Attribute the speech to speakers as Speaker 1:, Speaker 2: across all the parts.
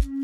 Speaker 1: thank you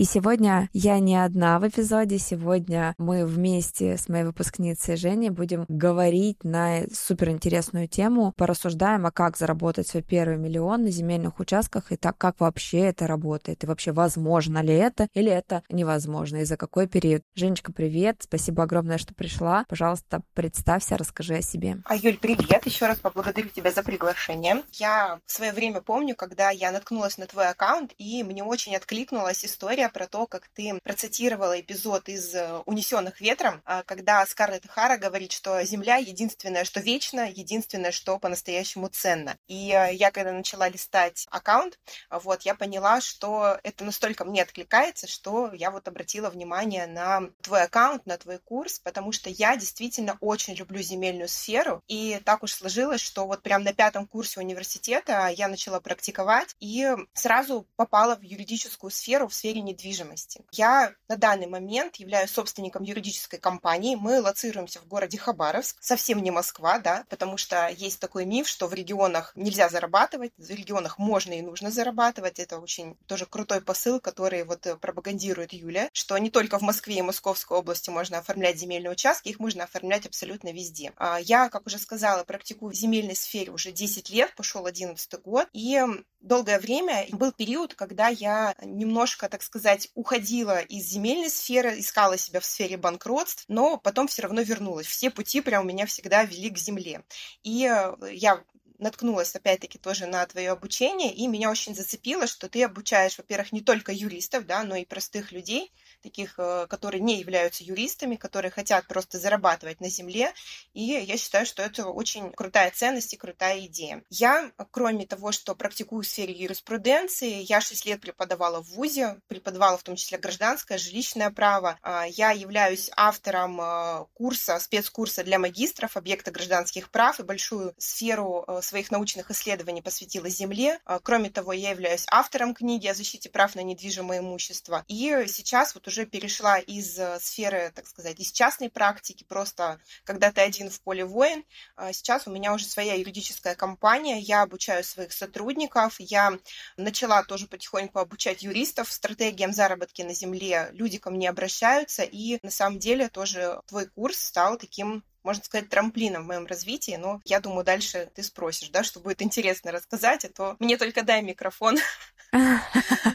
Speaker 1: И сегодня я не одна в эпизоде, сегодня мы вместе с моей выпускницей Женей будем говорить на суперинтересную тему, порассуждаем, а как заработать свой первый миллион на земельных участках и так, как вообще это работает, и вообще возможно ли это, или это невозможно, и за какой период. Женечка, привет, спасибо огромное, что пришла. Пожалуйста, представься, расскажи о себе.
Speaker 2: А, Юль, привет, еще раз поблагодарю тебя за приглашение. Я в свое время помню, когда я наткнулась на твой аккаунт, и мне очень откликнулась история про то, как ты процитировала эпизод из э, «Унесенных ветром», а, когда Скарлетт Хара говорит, что Земля единственное, что вечно, единственное, что по-настоящему ценно. И э, я, когда начала листать аккаунт, вот, я поняла, что это настолько мне откликается, что я вот обратила внимание на твой аккаунт, на твой курс, потому что я действительно очень люблю земельную сферу, и так уж сложилось, что вот прям на пятом курсе университета я начала практиковать и сразу попала в юридическую сферу, в сфере недвижимости недвижимости. Я на данный момент являюсь собственником юридической компании. Мы лоцируемся в городе Хабаровск, совсем не Москва, да, потому что есть такой миф, что в регионах нельзя зарабатывать, в регионах можно и нужно зарабатывать. Это очень тоже крутой посыл, который вот пропагандирует Юля, что не только в Москве и Московской области можно оформлять земельные участки, их можно оформлять абсолютно везде. А я, как уже сказала, практикую в земельной сфере уже 10 лет, пошел 11 год, и долгое время был период, когда я немножко, так сказать, уходила из земельной сферы, искала себя в сфере банкротств, но потом все равно вернулась. Все пути прям у меня всегда вели к земле. И э, я наткнулась опять-таки тоже на твое обучение, и меня очень зацепило, что ты обучаешь, во-первых, не только юристов, да, но и простых людей, таких, э, которые не являются юристами, которые хотят просто зарабатывать на земле. И я считаю, что это очень крутая ценность и крутая идея. Я, кроме того, что практикую в сфере юриспруденции, я 6 лет преподавала в ВУЗе, преподавала в том числе гражданское, жилищное право. А, я являюсь автором э, курса, спецкурса для магистров объекта гражданских прав и большую сферу э, своих научных исследований посвятила земле. А, кроме того, я являюсь автором книги о защите прав на недвижимое имущество. И сейчас вот уже перешла из э, сферы, так сказать, из частной практики, просто когда ты один в поле воин. А сейчас у меня уже своя юридическая компания, я обучаю своих сотрудников, я начала тоже потихоньку обучать юристов стратегиям заработки на земле. Люди ко мне обращаются, и на самом деле тоже твой курс стал таким можно сказать, трамплином в моем развитии, но я думаю, дальше ты спросишь, да, что будет интересно рассказать, а то мне только дай микрофон.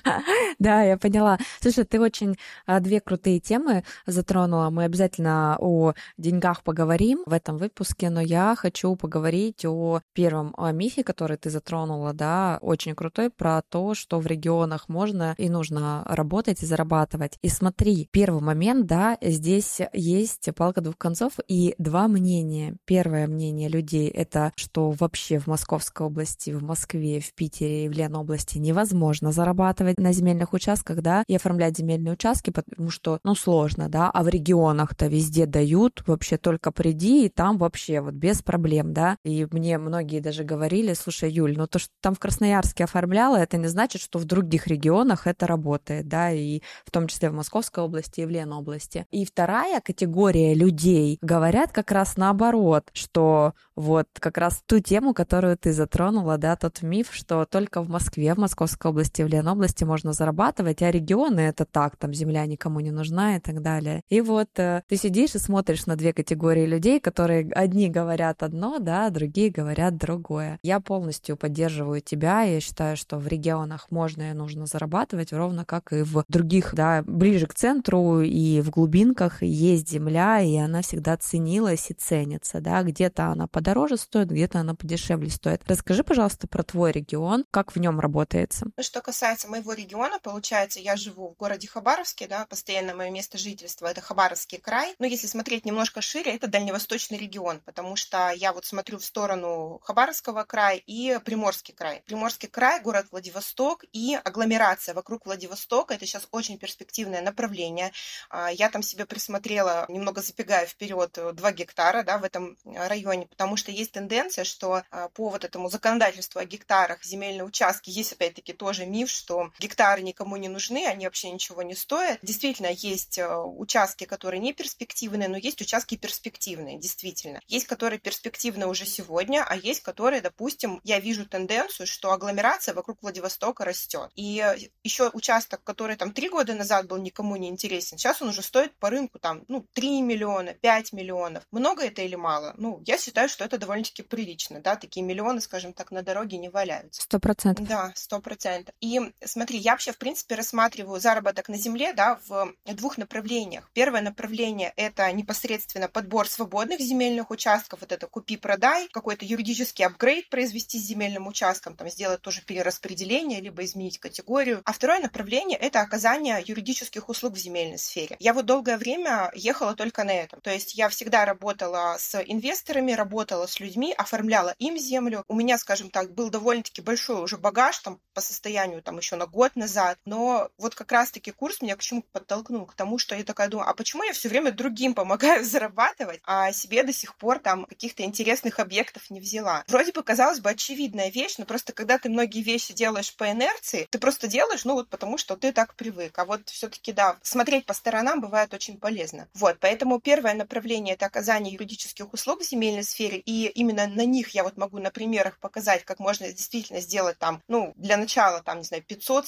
Speaker 1: Да, я поняла. Слушай, ты очень а, две крутые темы затронула. Мы обязательно о деньгах поговорим в этом выпуске, но я хочу поговорить о первом о мифе, который ты затронула, да, очень крутой, про то, что в регионах можно и нужно работать и зарабатывать. И смотри, первый момент, да, здесь есть палка двух концов и два мнения. Первое мнение людей — это что вообще в Московской области, в Москве, в Питере и в Ленобласти невозможно зарабатывать на земельных участках, да, и оформлять земельные участки, потому что, ну, сложно, да, а в регионах-то везде дают, вообще только приди, и там вообще вот без проблем, да, и мне многие даже говорили, слушай, Юль, ну то, что там в Красноярске оформляла, это не значит, что в других регионах это работает, да, и в том числе в Московской области и в Ленобласти. И вторая категория людей говорят как раз наоборот, что вот как раз ту тему, которую ты затронула, да, тот миф, что только в Москве, в Московской области, в Ленобласти можно зарабатывать, а регионы это так, там земля никому не нужна и так далее. И вот э, ты сидишь и смотришь на две категории людей, которые одни говорят одно, да, другие говорят другое. Я полностью поддерживаю тебя, я считаю, что в регионах можно и нужно зарабатывать, ровно как и в других, да, ближе к центру и в глубинках есть земля, и она всегда ценилась и ценится, да, где-то она подороже стоит, где-то она подешевле стоит. Расскажи, пожалуйста, про твой регион, как в нем работается.
Speaker 2: Что касается моего региона, получается, я живу в городе Хабаровске, да, постоянно мое место жительства – это Хабаровский край. Но если смотреть немножко шире, это дальневосточный регион, потому что я вот смотрю в сторону Хабаровского края и Приморский край. Приморский край, город Владивосток и агломерация вокруг Владивостока – это сейчас очень перспективное направление. А, я там себе присмотрела, немного запегая вперед, 2 гектара да, в этом районе, потому что есть тенденция, что а, по вот этому законодательству о гектарах земельные участки есть опять-таки тоже миф, что гектары никому не нужны, они вообще ничего не стоят. Действительно, есть а, участки, которые не перспективные, но есть участки перспективные, действительно. Есть, которые перспективны уже сегодня, а есть, которые, допустим, я вижу тенденцию, что агломерация вокруг Владивостока растет. И еще участок, который там три года назад был никому не интересен, сейчас он уже стоит по рынку там, ну, 3 миллиона, 5 миллионов. Много это или мало? Ну, я считаю, что это довольно-таки прилично, да, такие миллионы, скажем так, на дороге не валяются.
Speaker 1: Сто процентов.
Speaker 2: Да, сто процентов. И смотри, я вообще, в принципе, рассматриваю заработок на земле, да, в двух направлениях. Первое направление – это непосредственно подбор свободных земельных участков, вот это купи-продай, какой-то юридический апгрейд произвести с земельным участком, там, сделать тоже перераспределение, либо изменить категорию. А второе направление – это оказание юридических услуг в земельной сфере. Я вот долгое время ехала только на этом. То есть я всегда работала с инвесторами, работала с людьми, оформляла им землю. У меня, скажем так, был довольно-таки большой уже багаж там по состоянию там еще на год назад. Но вот как раз-таки курс меня к чему подтолкнул? К тому, что я такая думаю, а почему я все время другим помогаю зарабатывать, а себе до сих пор там каких-то интересных объектов не взяла? Вроде бы, казалось бы, очевидная вещь, но просто когда ты многие вещи делаешь по инерции, ты просто делаешь, ну вот потому что ты так привык. А вот все-таки, да, смотреть по сторонам бывает очень полезно. Вот, поэтому первое направление — это оказание юридических услуг в земельной сфере, и именно на них я вот могу на примерах показать, как можно действительно сделать там, ну, для начала, там, не знаю,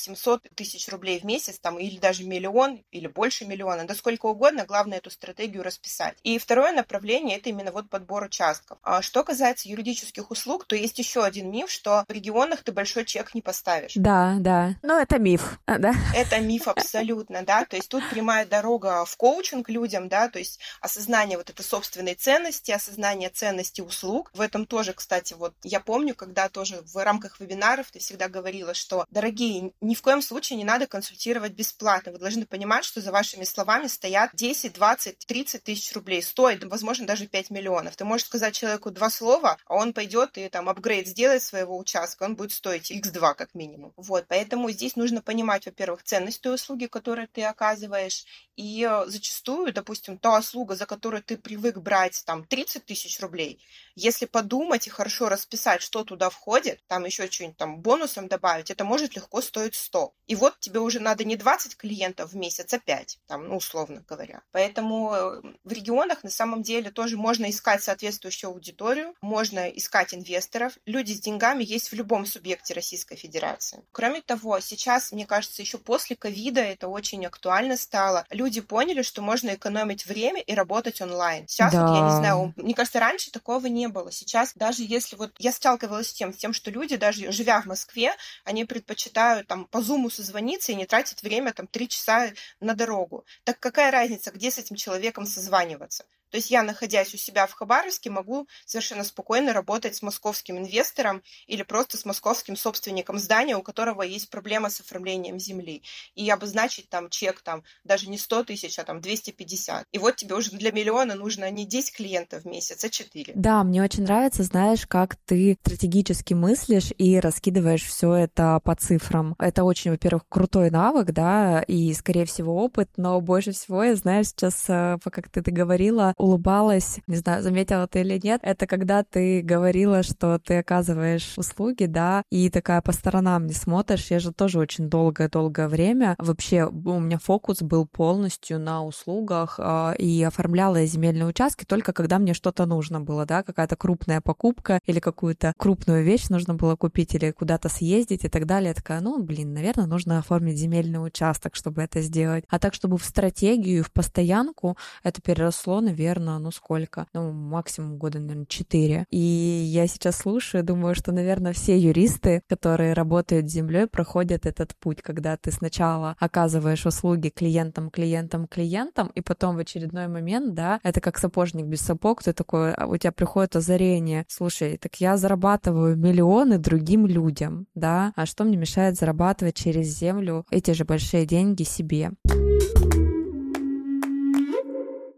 Speaker 2: 500-700 тысяч рублей в месяц, там, или даже миллион, или больше миллиона, да сколько угодно, главное эту стратегию расписать. И второе направление — это именно вот подбор участков. А что касается юридических услуг, то есть еще один миф, что в регионах ты большой чек не поставишь.
Speaker 1: Да, да. Но это миф, да?
Speaker 2: Это миф абсолютно, да. То есть тут прямая дорога в коучинг людям, да, то есть осознание вот этой собственной ценности, осознание ценности услуг. В этом тоже, кстати, вот я помню, когда тоже в рамках вебинаров ты всегда говорила, что, дорогие, ни в коем случае не надо консультировать бесплатно. Вы должны понимать, что за вашими словами стоят 10, 20, 30 тысяч рублей, стоит, возможно, даже 5 миллионов. Ты можешь сказать человеку два слова, а он пойдет и там апгрейд сделает своего участка, он будет стоить x2 как минимум. Вот, поэтому здесь нужно понимать, во-первых, ценность той услуги, которую ты оказываешь, и э, зачастую, допустим, та услуга, за которую ты привык брать там 30 тысяч рублей, если подумать и хорошо расписать, что туда входит, там еще что-нибудь там бонусом добавить, это может легко стоить 100. И вот тебе уже надо не 20 клиентов в месяц, а 5, там, ну, условно говоря. Поэтому э, в регионах на самом деле тоже можно искать соответствующую аудиторию, можно искать инвесторов. Люди с деньгами есть в любом субъекте Российской Федерации. Кроме того, сейчас, мне кажется, еще после ковида это очень актуально стало. Люди люди поняли, что можно экономить время и работать онлайн. Сейчас да. вот, я не знаю, мне кажется, раньше такого не было. Сейчас даже если вот я сталкивалась с тем, с тем, что люди, даже живя в Москве, они предпочитают там по зуму созвониться и не тратить время там три часа на дорогу. Так какая разница, где с этим человеком созваниваться? То есть я, находясь у себя в Хабаровске, могу совершенно спокойно работать с московским инвестором или просто с московским собственником здания, у которого есть проблема с оформлением земли. И обозначить там чек там даже не 100 тысяч, а там 250. И вот тебе уже для миллиона нужно не 10 клиентов в месяц, а 4.
Speaker 1: Да, мне очень нравится, знаешь, как ты стратегически мыслишь и раскидываешь все это по цифрам. Это очень, во-первых, крутой навык, да, и, скорее всего, опыт, но больше всего я, знаю сейчас, э, ты, ты говорила, улыбалась, не знаю, заметила ты или нет, это когда ты говорила, что ты оказываешь услуги, да, и такая по сторонам не смотришь. Я же тоже очень долгое-долгое время вообще у меня фокус был полностью на услугах, э, и оформляла земельные участки только когда мне что-то нужно было, да, какая-то крупная покупка или какую-то крупную вещь нужно было купить или куда-то съездить и так далее. Я такая, ну, блин, наверное, нужно оформить земельный участок, чтобы это сделать. А так, чтобы в стратегию, в постоянку, это переросло, наверное, наверное, ну сколько? Ну, максимум года, наверное, 4. И я сейчас слушаю, думаю, что, наверное, все юристы, которые работают с землей, проходят этот путь, когда ты сначала оказываешь услуги клиентам, клиентам, клиентам, и потом в очередной момент, да, это как сапожник без сапог, ты такой, а у тебя приходит озарение, слушай, так я зарабатываю миллионы другим людям, да, а что мне мешает зарабатывать через землю эти же большие деньги себе?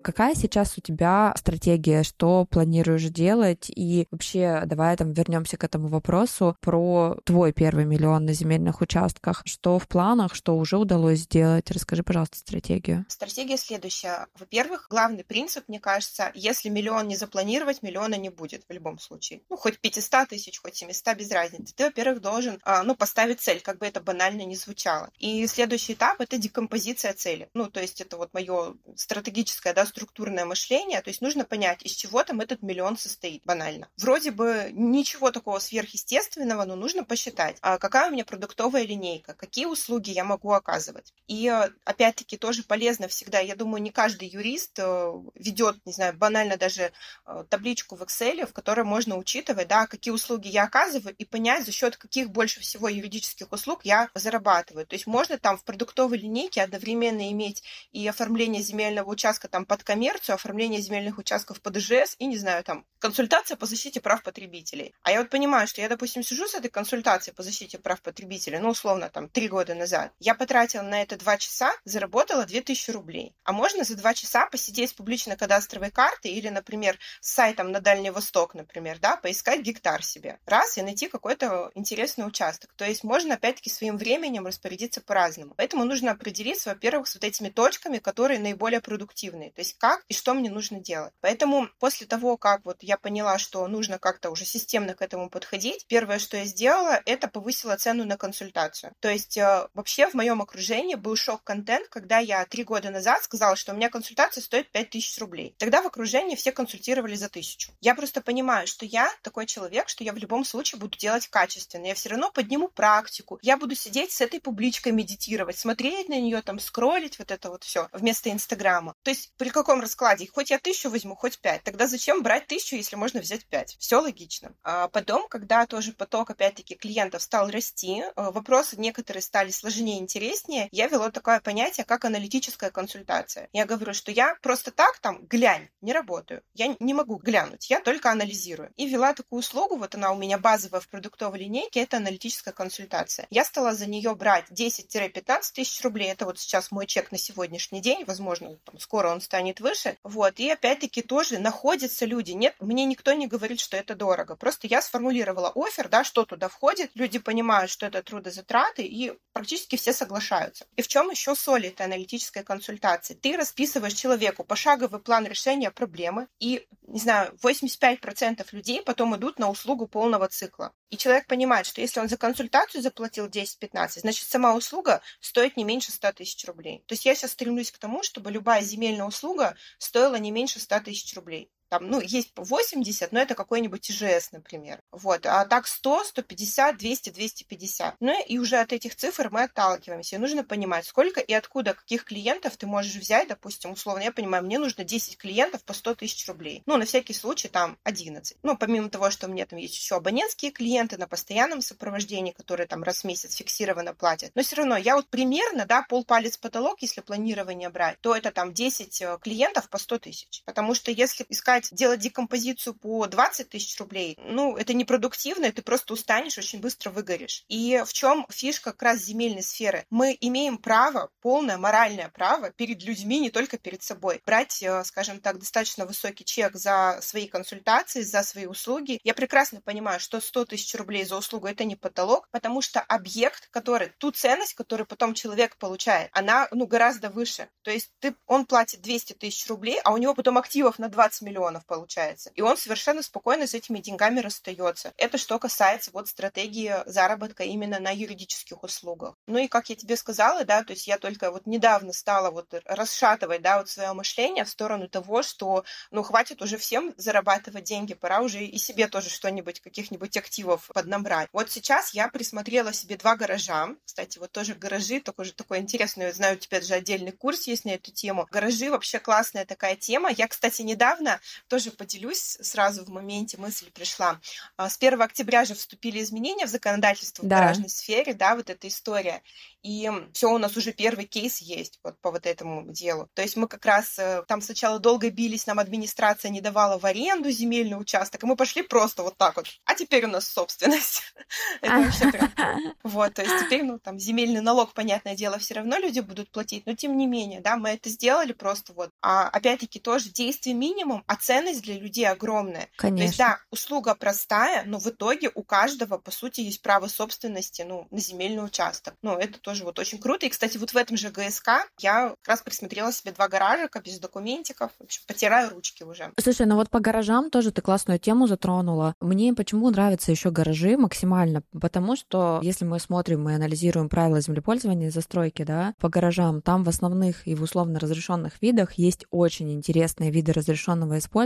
Speaker 1: Какая сейчас у тебя стратегия, что планируешь делать? И вообще, давай там вернемся к этому вопросу про твой первый миллион на земельных участках. Что в планах, что уже удалось сделать? Расскажи, пожалуйста, стратегию.
Speaker 2: Стратегия следующая. Во-первых, главный принцип, мне кажется, если миллион не запланировать, миллиона не будет в любом случае. Ну, хоть 500 тысяч, хоть 700, без разницы. Ты, во-первых, должен, а, ну, поставить цель, как бы это банально не звучало. И следующий этап — это декомпозиция цели. Ну, то есть это вот мое стратегическое, да, структурное мышление, то есть нужно понять, из чего там этот миллион состоит, банально. Вроде бы ничего такого сверхъестественного, но нужно посчитать, а какая у меня продуктовая линейка, какие услуги я могу оказывать. И опять-таки тоже полезно всегда, я думаю, не каждый юрист э, ведет, не знаю, банально даже э, табличку в Excel, в которой можно учитывать, да, какие услуги я оказываю и понять, за счет каких больше всего юридических услуг я зарабатываю. То есть можно там в продуктовой линейке одновременно иметь и оформление земельного участка там под под коммерцию, оформление земельных участков под ИЖС и, не знаю, там, консультация по защите прав потребителей. А я вот понимаю, что я, допустим, сижу с этой консультацией по защите прав потребителей, ну, условно, там, три года назад. Я потратила на это два часа, заработала 2000 рублей. А можно за два часа посидеть с публично-кадастровой картой или, например, с сайтом на Дальний Восток, например, да, поискать гектар себе. Раз, и найти какой-то интересный участок. То есть можно, опять-таки, своим временем распорядиться по-разному. Поэтому нужно определиться, во-первых, с вот этими точками, которые наиболее продуктивные. То есть есть как и что мне нужно делать. Поэтому после того, как вот я поняла, что нужно как-то уже системно к этому подходить, первое, что я сделала, это повысила цену на консультацию. То есть э, вообще в моем окружении был шок-контент, когда я три года назад сказала, что у меня консультация стоит 5000 рублей. Тогда в окружении все консультировали за тысячу. Я просто понимаю, что я такой человек, что я в любом случае буду делать качественно. Я все равно подниму практику. Я буду сидеть с этой публичкой медитировать, смотреть на нее, там, скроллить вот это вот все вместо Инстаграма. То есть при каком раскладе? Хоть я тысячу возьму, хоть пять. Тогда зачем брать тысячу, если можно взять пять? Все логично. А потом, когда тоже поток, опять-таки, клиентов стал расти, э, вопросы некоторые стали сложнее и интереснее, я вела такое понятие, как аналитическая консультация. Я говорю, что я просто так там глянь, не работаю. Я не могу глянуть, я только анализирую. И вела такую услугу, вот она у меня базовая в продуктовой линейке, это аналитическая консультация. Я стала за нее брать 10-15 тысяч рублей. Это вот сейчас мой чек на сегодняшний день. Возможно, там, скоро он станет станет выше. Вот. И опять-таки тоже находятся люди. Нет, мне никто не говорит, что это дорого. Просто я сформулировала офер, да, что туда входит. Люди понимают, что это трудозатраты, и практически все соглашаются. И в чем еще соль этой аналитической консультации? Ты расписываешь человеку пошаговый план решения проблемы, и, не знаю, 85% людей потом идут на услугу полного цикла. И человек понимает, что если он за консультацию заплатил 10-15, значит, сама услуга стоит не меньше 100 тысяч рублей. То есть я сейчас стремлюсь к тому, чтобы любая земельная услуга стоила не меньше 100 тысяч рублей. Там, ну, есть 80, но это какой-нибудь ИЖС, например. Вот. А так 100, 150, 200, 250. Ну и уже от этих цифр мы отталкиваемся. И нужно понимать, сколько и откуда, каких клиентов ты можешь взять. Допустим, условно, я понимаю, мне нужно 10 клиентов по 100 тысяч рублей. Ну, на всякий случай там 11. Ну, помимо того, что у меня там есть еще абонентские клиенты на постоянном сопровождении, которые там раз в месяц фиксированно платят. Но все равно я вот примерно, да, полпалец потолок, если планирование брать, то это там 10 э, клиентов по 100 тысяч. Потому что если искать брать, делать декомпозицию по 20 тысяч рублей, ну, это непродуктивно, ты просто устанешь, очень быстро выгоришь. И в чем фишка как раз земельной сферы? Мы имеем право, полное моральное право перед людьми, не только перед собой, брать, э, скажем так, достаточно высокий чек за свои консультации, за свои услуги. Я прекрасно понимаю, что 100 тысяч рублей за услугу – это не потолок, потому что объект, который, ту ценность, которую потом человек получает, она, ну, гораздо выше. То есть ты, он платит 200 тысяч рублей, а у него потом активов на 20 миллионов миллионов получается. И он совершенно спокойно с этими деньгами расстается. Это что касается вот стратегии заработка именно на юридических услугах. Ну и как я тебе сказала, да, то есть я только вот недавно стала вот расшатывать, да, вот свое мышление в сторону того, что, ну, хватит уже всем зарабатывать деньги, пора уже и себе тоже что-нибудь, каких-нибудь активов поднабрать. Вот сейчас я присмотрела себе два гаража. Кстати, вот тоже гаражи, такой же такой интересный, знаю, у тебя же отдельный курс есть на эту тему. Гаражи вообще классная такая тема. Я, кстати, недавно тоже поделюсь, сразу в моменте мысль пришла. А, с 1 октября же вступили изменения в законодательство да. в гаражной сфере, да, вот эта история и все, у нас уже первый кейс есть вот по вот этому делу. То есть мы как раз э, там сначала долго бились, нам администрация не давала в аренду земельный участок, и мы пошли просто вот так вот. А теперь у нас собственность. Это вообще прям... Вот, то есть теперь, ну, там, земельный налог, понятное дело, все равно люди будут платить, но тем не менее, да, мы это сделали просто вот. А опять-таки тоже действие минимум, а ценность для людей огромная.
Speaker 1: Конечно. То
Speaker 2: есть, да, услуга простая, но в итоге у каждого, по сути, есть право собственности, ну, на земельный участок. Ну, это тоже вот очень круто. И, кстати, вот в этом же ГСК я как раз присмотрела себе два гаражика без документиков. В общем, потираю ручки уже.
Speaker 1: Слушай, ну вот по гаражам тоже ты классную тему затронула. Мне почему нравятся еще гаражи максимально? Потому что если мы смотрим и анализируем правила землепользования и застройки, да, по гаражам, там в основных и в условно разрешенных видах есть очень интересные виды разрешенного использования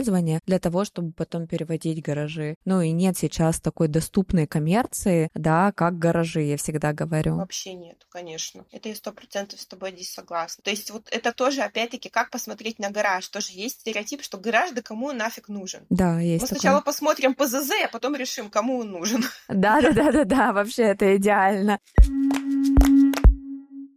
Speaker 1: для того, чтобы потом переводить гаражи. Ну и нет сейчас такой доступной коммерции, да, как гаражи, я всегда говорю.
Speaker 2: Вообще нет конечно. Это я сто процентов с тобой здесь согласна. То есть вот это тоже, опять-таки, как посмотреть на гараж. Тоже есть стереотип, что гараж, да кому он нафиг нужен.
Speaker 1: Да, есть
Speaker 2: Мы такое. сначала посмотрим ПЗЗ, а потом решим, кому он нужен.
Speaker 1: Да-да-да-да-да, вообще это идеально.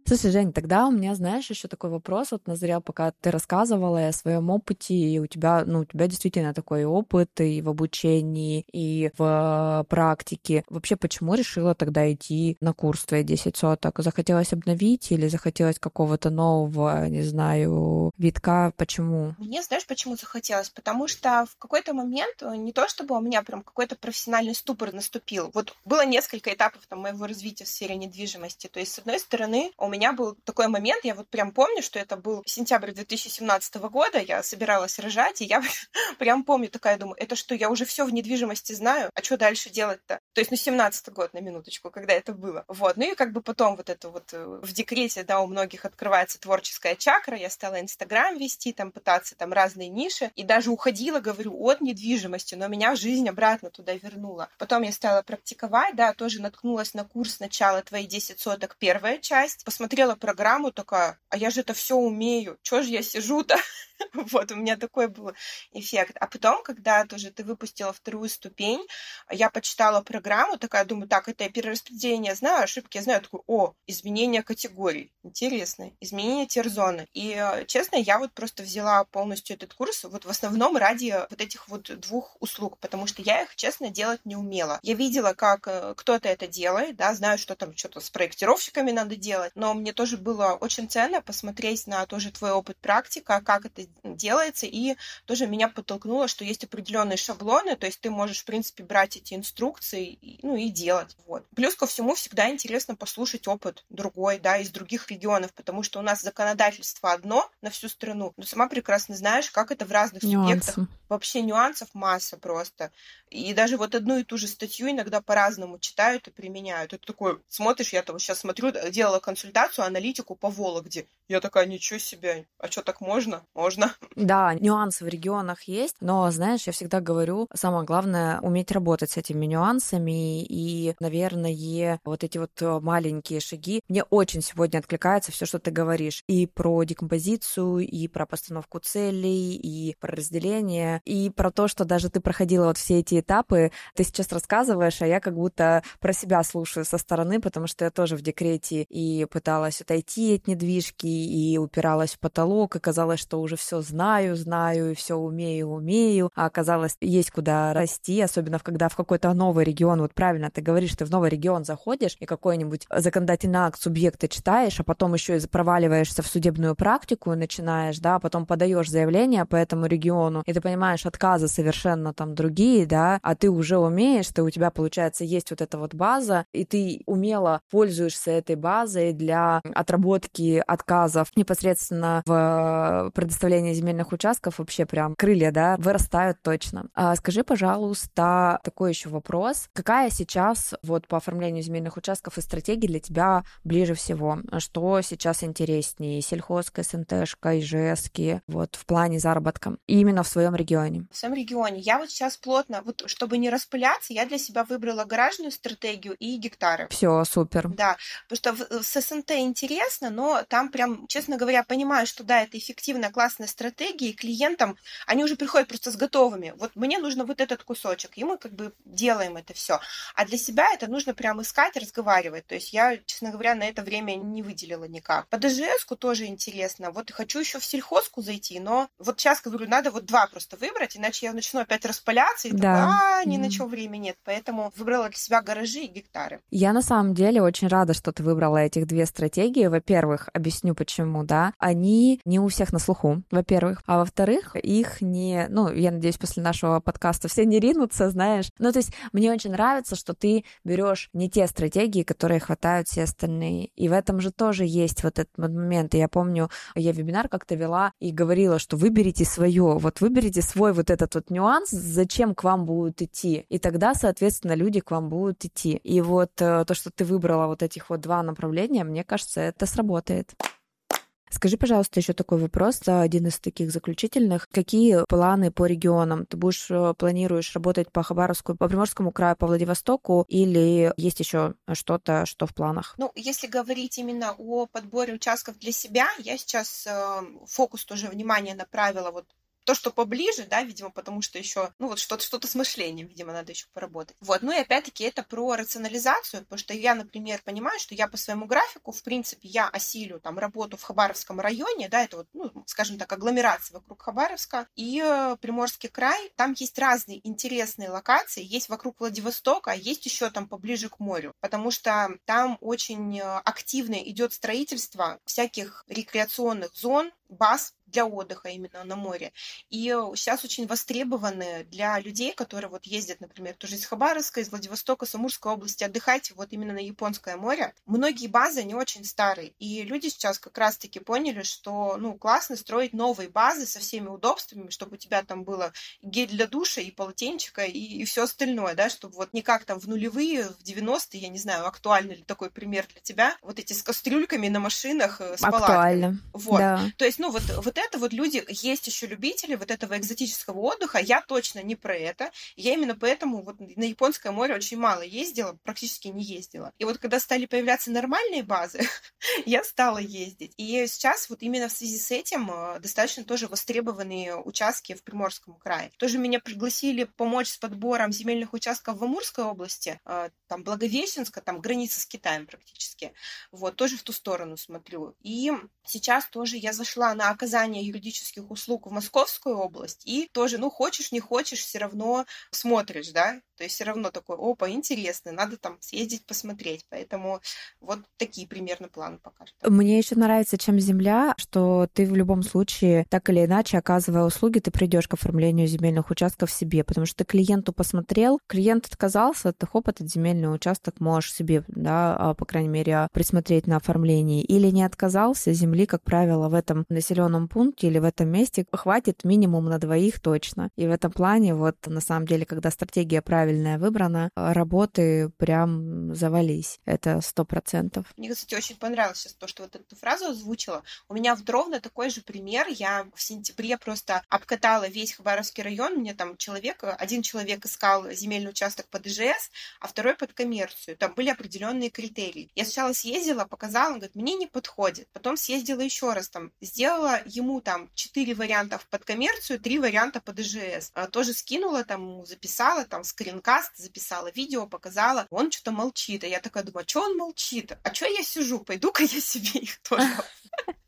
Speaker 1: Слушай, Жень, тогда у меня, знаешь, еще такой вопрос вот назрел, пока ты рассказывала о своем опыте, и у тебя, ну, у тебя действительно такой опыт и в обучении, и в практике. Вообще, почему решила тогда идти на курс твои 10 соток? Захотелось обновить или захотелось какого-то нового, не знаю, витка? Почему?
Speaker 2: Мне, знаешь, почему захотелось? Потому что в какой-то момент, э, не то чтобы у меня прям какой-то профессиональный ступор наступил, вот было несколько этапов там моего развития в сфере недвижимости. То есть, с одной стороны, у меня меня был такой момент, я вот прям помню, что это был сентябрь 2017 года, я собиралась рожать, и я прям помню, такая думаю, это что, я уже все в недвижимости знаю, а что дальше делать-то? То есть, ну, 17 год, на минуточку, когда это было. Вот, ну и как бы потом вот это вот э, в декрете, да, у многих открывается творческая чакра, я стала Инстаграм вести, там пытаться там разные ниши, и даже уходила, говорю, от недвижимости, но меня жизнь обратно туда вернула. Потом я стала практиковать, да, тоже наткнулась на курс сначала «Твои 10 соток», первая часть, посмотрела посмотрела программу, такая, а я же это все умею, чё же я сижу-то? вот, у меня такой был эффект. А потом, когда тоже ты выпустила вторую ступень, я почитала программу, такая, думаю, так, это я перераспределение знаю, ошибки я знаю, такой, о, изменение категорий, интересно, изменение терзоны. И, э, честно, я вот просто взяла полностью этот курс вот в основном ради вот этих вот двух услуг, потому что я их, честно, делать не умела. Я видела, как э, кто-то это делает, да, знаю, что там что-то с проектировщиками надо делать, но мне тоже было очень ценно посмотреть на тоже твой опыт практика, как это делается, и тоже меня подтолкнуло, что есть определенные шаблоны, то есть ты можешь, в принципе, брать эти инструкции, ну, и делать, вот. Плюс ко всему всегда интересно послушать опыт другой, да, из других регионов, потому что у нас законодательство одно на всю страну, но сама прекрасно знаешь, как это в разных Нюансы. субъектах. Вообще нюансов масса просто. И даже вот одну и ту же статью иногда по-разному читают и применяют. Это такой, смотришь, я там сейчас смотрю, делала консультацию, аналитику по Вологде. Я такая, ничего себе, а что так можно? Можно.
Speaker 1: Да, нюансы в регионах есть, но, знаешь, я всегда говорю, самое главное уметь работать с этими нюансами и, наверное, вот эти вот э, маленькие шаги. Мне очень сегодня откликается все, что ты говоришь, и про декомпозицию, и про постановку целей, и про разделение, и про то, что даже ты проходила вот все эти этапы, ты сейчас рассказываешь, а я как будто про себя слушаю со стороны, потому что я тоже в декрете и пыталась отойти от недвижки, и упиралась в потолок, и казалось, что уже все знаю, знаю, и все умею, умею, а оказалось, есть куда расти, особенно когда в какой-то новый регион, вот правильно ты говоришь, ты в новый регион заходишь и какой-нибудь законодательный акт субъекта читаешь, а потом еще и проваливаешься в судебную практику и начинаешь, да, а потом подаешь заявление по этому региону, и ты понимаешь, отказы совершенно там другие, да, а ты уже умеешь, ты у тебя, получается, есть вот эта вот база, и ты умело пользуешься этой базой для отработки отказов непосредственно в предоставлении оформления земельных участков вообще прям крылья, да, вырастают точно. А скажи, пожалуйста, такой еще вопрос. Какая сейчас вот по оформлению земельных участков и стратегии для тебя ближе всего? Что сейчас интереснее? Сельхозка, СНТшка, ИЖСки, вот в плане заработка? Именно в своем регионе?
Speaker 2: В своем регионе. Я вот сейчас плотно, вот чтобы не распыляться, я для себя выбрала гаражную стратегию и гектары.
Speaker 1: Все, супер.
Speaker 2: Да, потому что с СНТ интересно, но там прям, честно говоря, понимаю, что да, это эффективная, классная стратегия, и клиентам, они уже приходят просто с готовыми. Вот мне нужно вот этот кусочек, и мы как бы делаем это все. А для себя это нужно прям искать, разговаривать. То есть я, честно говоря, на это время не выделила никак. По ДЖСку тоже интересно. Вот хочу еще в сельхозку зайти, но вот сейчас говорю, надо вот два просто выбрать, иначе я начну опять распыляться, и да. думаю, а, ни на что времени нет. Поэтому выбрала для себя гаражи и гектары.
Speaker 1: Я на самом деле очень рада, что ты выбрала этих две стратегии. Во-первых, объясню почему, да, они не у всех на слуху, во-первых. А во-вторых, их не, ну, я надеюсь, после нашего подкаста все не ринутся, знаешь. Ну, то есть мне очень нравится, что ты берешь не те стратегии, которые хватают все остальные. И в этом же тоже есть вот этот момент. И я помню, я вебинар как-то вела и говорила, что выберите свое, вот выберите свой вот этот вот нюанс, зачем к вам будут идти. И тогда, соответственно, люди к вам будут идти. И вот э, то, что ты выбрала вот этих вот два направления, мне кажется, это сработает. Скажи, пожалуйста, еще такой вопрос, один из таких заключительных. Какие планы по регионам? Ты будешь э, планируешь работать по Хабаровску, по Приморскому краю, по Владивостоку, или есть еще что-то, что в планах?
Speaker 2: Ну, если говорить именно о подборе участков для себя, я сейчас э, фокус тоже внимания направила вот то, что поближе, да, видимо, потому что еще, ну, вот что-то что с мышлением, видимо, надо еще поработать. Вот, ну и опять-таки это про рационализацию, потому что я, например, понимаю, что я по своему графику, в принципе, я осилю там работу в Хабаровском районе, да, это вот, ну, скажем так, агломерация вокруг Хабаровска, и э, Приморский край, там есть разные интересные локации, есть вокруг Владивостока, а есть еще там поближе к морю, потому что там очень э, активно идет строительство всяких рекреационных зон, баз для отдыха именно на море. И сейчас очень востребованы для людей, которые вот ездят, например, тоже из Хабаровска, из Владивостока, Самурской области отдыхать вот именно на Японское море. Многие базы, не очень старые. И люди сейчас как раз-таки поняли, что, ну, классно строить новые базы со всеми удобствами, чтобы у тебя там было гель для душа и полотенчика и, и все остальное, да, чтобы вот не как там в нулевые, в 90-е, я не знаю, актуальный ли такой пример для тебя, вот эти с кастрюльками на машинах, э, с
Speaker 1: Актуально.
Speaker 2: палатками. Вот. Да. То есть, ну, вот, вот это вот люди, есть еще любители вот этого экзотического отдыха, я точно не про это. Я именно поэтому вот на Японское море очень мало ездила, практически не ездила. И вот когда стали появляться нормальные базы, я стала ездить. И сейчас вот именно в связи с этим э, достаточно тоже востребованные участки в Приморском крае. Тоже меня пригласили помочь с подбором земельных участков в Амурской области, э, там Благовещенска, там граница с Китаем практически. Вот, тоже в ту сторону смотрю. И сейчас тоже я зашла на оказание юридических услуг в Московскую область, и тоже, ну, хочешь, не хочешь, все равно смотришь, да, то есть все равно такой, опа, интересно, надо там съездить, посмотреть. Поэтому вот такие примерно планы пока что.
Speaker 1: Мне еще нравится, чем земля, что ты в любом случае, так или иначе, оказывая услуги, ты придешь к оформлению земельных участков себе, потому что ты клиенту посмотрел, клиент отказался, ты хоп, этот земельный участок можешь себе, да, а, по крайней мере, присмотреть на оформлении. Или не отказался, земли, как правило, в этом населенном пункте или в этом месте хватит минимум на двоих точно. И в этом плане, вот на самом деле, когда стратегия правильная, выбрана, работы прям завались. Это сто процентов.
Speaker 2: Мне, кстати, очень понравилось сейчас то, что вот эту фразу озвучила. У меня в ровно такой же пример. Я в сентябре просто обкатала весь Хабаровский район. Мне там человек, один человек искал земельный участок под ИЖС, а второй под коммерцию. Там были определенные критерии. Я сначала съездила, показала, он говорит, мне не подходит. Потом съездила еще раз там, сделала ему там четыре варианта под коммерцию, три варианта под ИЖС. А, тоже скинула там, записала там скрин скринкаст, записала видео, показала. Он что-то молчит. А я такая думаю, а что он молчит? А что я сижу? Пойду-ка я себе их тоже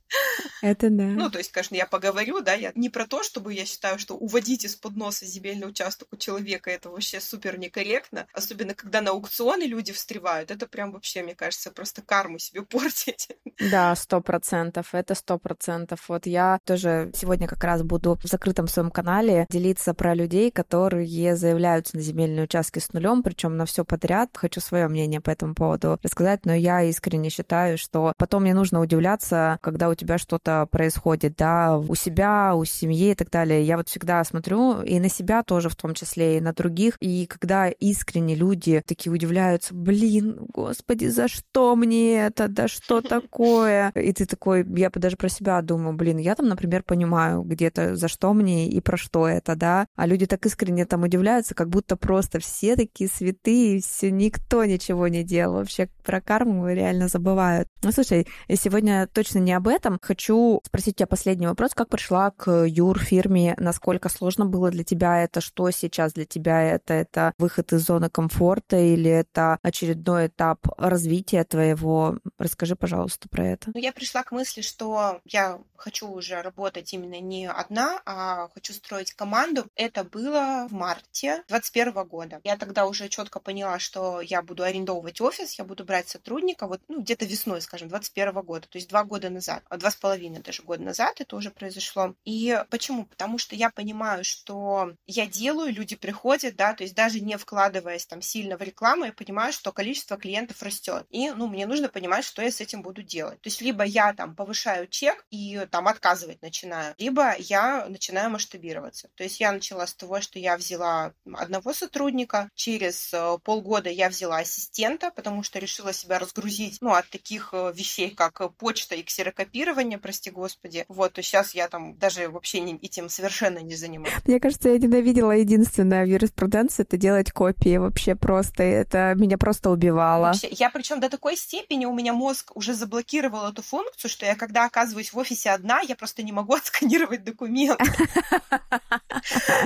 Speaker 1: Это да.
Speaker 2: Ну, то есть, конечно, я поговорю, да, я не про то, чтобы я считаю, что уводить из-под носа земельный участок у человека это вообще супер некорректно, особенно когда на аукционы люди встревают, это прям вообще, мне кажется, просто карму себе портить.
Speaker 1: Да, сто процентов, это сто процентов. Вот я тоже сегодня как раз буду в закрытом своем канале делиться про людей, которые заявляются на земельные участки с нулем, причем на все подряд. Хочу свое мнение по этому поводу рассказать, но я искренне считаю, что потом не нужно удивляться, когда у тебя что-то происходит, да, у себя, у семьи и так далее. Я вот всегда смотрю и на себя тоже в том числе, и на других. И когда искренне люди такие удивляются, блин, господи, за что мне это, да что такое? И ты такой, я даже про себя думаю, блин, я там, например, понимаю где-то, за что мне и про что это, да. А люди так искренне там удивляются, как будто просто все такие святые, все, никто ничего не делал. Вообще про карму реально забывают. Ну, слушай, сегодня точно не об этом. Хочу спросить тебя последний вопрос. Как пришла к Юр фирме? Насколько сложно было для тебя это? Что сейчас для тебя это? Это выход из зоны комфорта или это очередной этап развития твоего? Расскажи, пожалуйста, про это.
Speaker 2: Ну, я пришла к мысли, что я хочу уже работать именно не одна, а хочу строить команду. Это было в марте 2021 года. Я тогда уже четко поняла, что я буду арендовывать офис, я буду брать сотрудника вот ну, где-то весной, скажем, 2021 года, то есть два года назад, два с половиной даже года назад это уже произошло. И почему? Потому что я понимаю, что я делаю, люди приходят, да, то есть даже не вкладываясь там сильно в рекламу, я понимаю, что количество клиентов растет. И, ну, мне нужно понимать, что я с этим буду делать. То есть либо я там повышаю чек и там отказывать начинаю, либо я начинаю масштабироваться. То есть я начала с того, что я взяла одного сотрудника, через э, полгода я взяла ассистента, потому что решила себя разгрузить, ну, от таких э, вещей, как почта и ксерокопирование, прости господи. Вот, то сейчас я там даже вообще не, этим совершенно не занимаюсь.
Speaker 1: Мне кажется, я ненавидела единственное в юриспруденции это делать копии вообще просто. Это меня просто убивало.
Speaker 2: Вообще, я причем до такой степени у меня мозг уже заблокировал эту функцию, что я когда оказываюсь в офисе одна, я просто не могу отсканировать документ.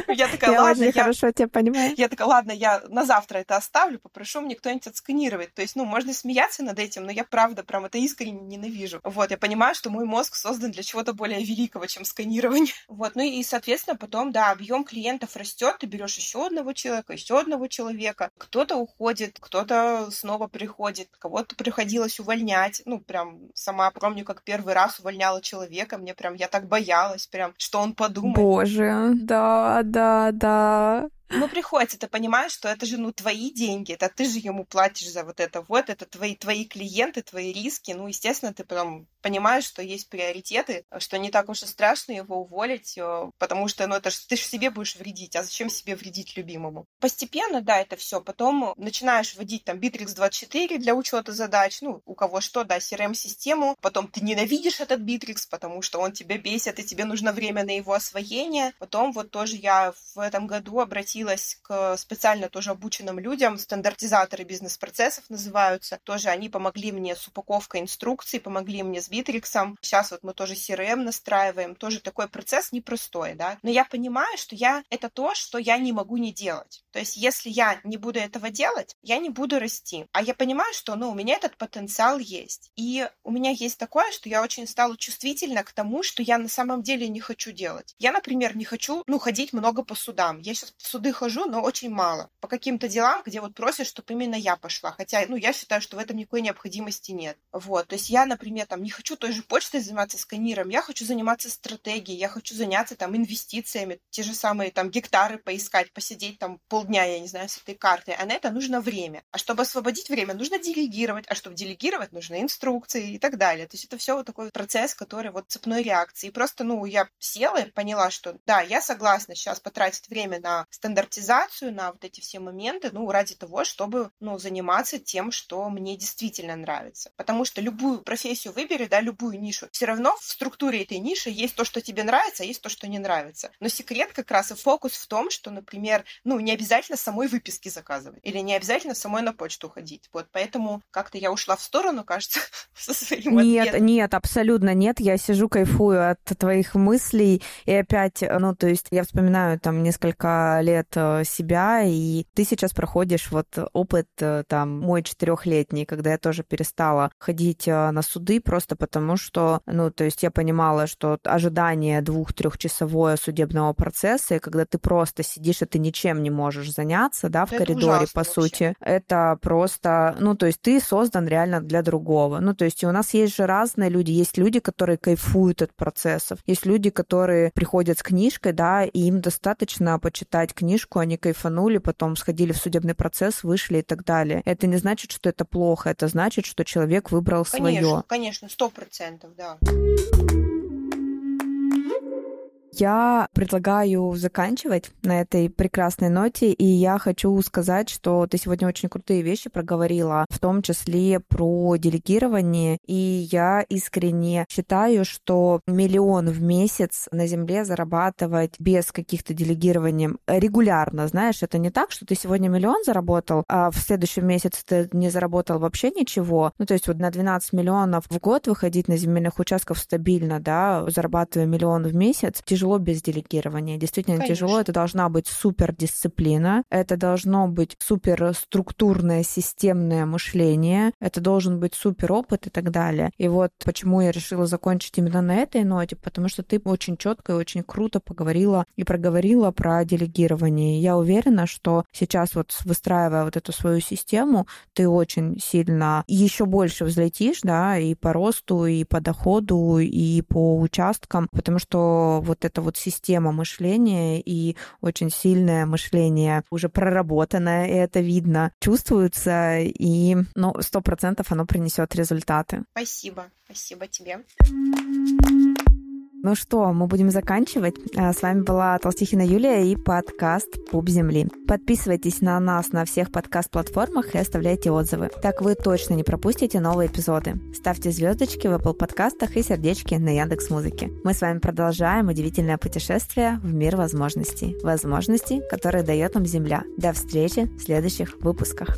Speaker 1: Я такая, ладно, я хорошо тебя понимаю.
Speaker 2: Я такая, ладно, я на завтра это оставлю, попрошу мне кто-нибудь отсканировать. То есть, ну, можно смеяться над этим, но я правда прям это искренне ненавижу. Вот, я понимаю, что мой мозг создан для чего-то более великого, чем сканирование. Вот, ну и, соответственно, потом, да, объем клиентов растет, ты берешь еще одного человека, еще одного человека. Кто-то уходит, кто-то снова приходит, кого-то приходилось увольнять. Ну, прям сама помню, как первый раз увольняла человека, мне прям, я так боялась, прям, что он подумает.
Speaker 1: Боже, да, да, да.
Speaker 2: Ну, приходится, ты понимаешь, что это же, ну, твои деньги, это ты же ему платишь за вот это вот, это твои, твои клиенты, твои риски, ну, естественно, ты прям понимаешь, что есть приоритеты, что не так уж и страшно его уволить, э, потому что, ну, это ж, ты же себе будешь вредить, а зачем себе вредить любимому? Постепенно, да, это все. Потом начинаешь вводить там Bittrex 24 для учета задач, ну, у кого что, да, CRM-систему, потом ты ненавидишь этот Bittrex, потому что он тебя бесит, и тебе нужно время на его освоение. Потом вот тоже я в этом году обратилась к специально тоже обученным людям, стандартизаторы бизнес-процессов называются, тоже они помогли мне с упаковкой инструкций, помогли мне с Битриксом. Сейчас вот мы тоже CRM настраиваем. Тоже такой процесс непростой, да. Но я понимаю, что я это то, что я не могу не делать. То есть, если я не буду этого делать, я не буду расти. А я понимаю, что, ну, у меня этот потенциал есть. И у меня есть такое, что я очень стала чувствительна к тому, что я на самом деле не хочу делать. Я, например, не хочу, ну, ходить много по судам. Я сейчас в суды хожу, но очень мало. По каким-то делам, где вот просят, чтобы именно я пошла. Хотя, ну, я считаю, что в этом никакой необходимости нет. Вот. То есть я, например, там не хочу хочу той же почтой заниматься, сканиром, я хочу заниматься стратегией, я хочу заняться там инвестициями, те же самые там гектары поискать, посидеть там полдня, я не знаю, с этой картой, а на это нужно время. А чтобы освободить время, нужно делегировать, а чтобы делегировать, нужны инструкции и так далее. То есть это все вот такой процесс, который вот цепной реакции. И просто, ну, я села и поняла, что да, я согласна сейчас потратить время на стандартизацию, на вот эти все моменты, ну, ради того, чтобы, ну, заниматься тем, что мне действительно нравится. Потому что любую профессию выбери, да, любую нишу, все равно в структуре этой ниши есть то, что тебе нравится, а есть то, что не нравится. Но секрет как раз и фокус в том, что, например, ну, не обязательно самой выписки заказывать или не обязательно самой на почту ходить. Вот поэтому как-то я ушла в сторону, кажется, со своим
Speaker 1: Нет,
Speaker 2: ответом.
Speaker 1: нет, абсолютно нет. Я сижу, кайфую от твоих мыслей. И опять, ну, то есть я вспоминаю там несколько лет э, себя, и ты сейчас проходишь вот опыт э, там мой четырехлетний, когда я тоже перестала ходить э, на суды просто потому что, ну, то есть я понимала, что ожидание двух-трехчасовое судебного процесса, и когда ты просто сидишь, и ты ничем не можешь заняться, да, в это коридоре, по вообще. сути, это просто, ну, то есть ты создан реально для другого. Ну, то есть и у нас есть же разные люди. Есть люди, которые кайфуют от процессов. Есть люди, которые приходят с книжкой, да, и им достаточно почитать книжку, они кайфанули, потом сходили в судебный процесс, вышли и так далее. Это не значит, что это плохо, это значит, что человек выбрал
Speaker 2: конечно,
Speaker 1: свое.
Speaker 2: Конечно, сто процентов, да.
Speaker 1: Я предлагаю заканчивать на этой прекрасной ноте, и я хочу сказать, что ты сегодня очень крутые вещи проговорила, в том числе про делегирование, и я искренне считаю, что миллион в месяц на Земле зарабатывать без каких-то делегирований регулярно, знаешь, это не так, что ты сегодня миллион заработал, а в следующем месяце ты не заработал вообще ничего. Ну, то есть вот на 12 миллионов в год выходить на земельных участков стабильно, да, зарабатывая миллион в месяц, тяжело тяжело без делегирования. Действительно Конечно. тяжело. Это должна быть супер дисциплина, это должно быть супер структурное системное мышление, это должен быть супер опыт и так далее. И вот почему я решила закончить именно на этой ноте, потому что ты очень четко и очень круто поговорила и проговорила про делегирование. Я уверена, что сейчас вот выстраивая вот эту свою систему, ты очень сильно еще больше взлетишь, да, и по росту, и по доходу, и по участкам, потому что вот это это вот система мышления и очень сильное мышление уже проработанное, и это видно, чувствуется, и ну, сто процентов оно принесет результаты.
Speaker 2: Спасибо, спасибо тебе.
Speaker 1: Ну что, мы будем заканчивать. А, с вами была Толстихина Юлия и подкаст «Пуп земли». Подписывайтесь на нас на всех подкаст-платформах и оставляйте отзывы. Так вы точно не пропустите новые эпизоды. Ставьте звездочки в Apple подкастах и сердечки на Яндекс Музыке. Мы с вами продолжаем удивительное путешествие в мир возможностей. Возможностей, которые дает нам Земля. До встречи в следующих выпусках.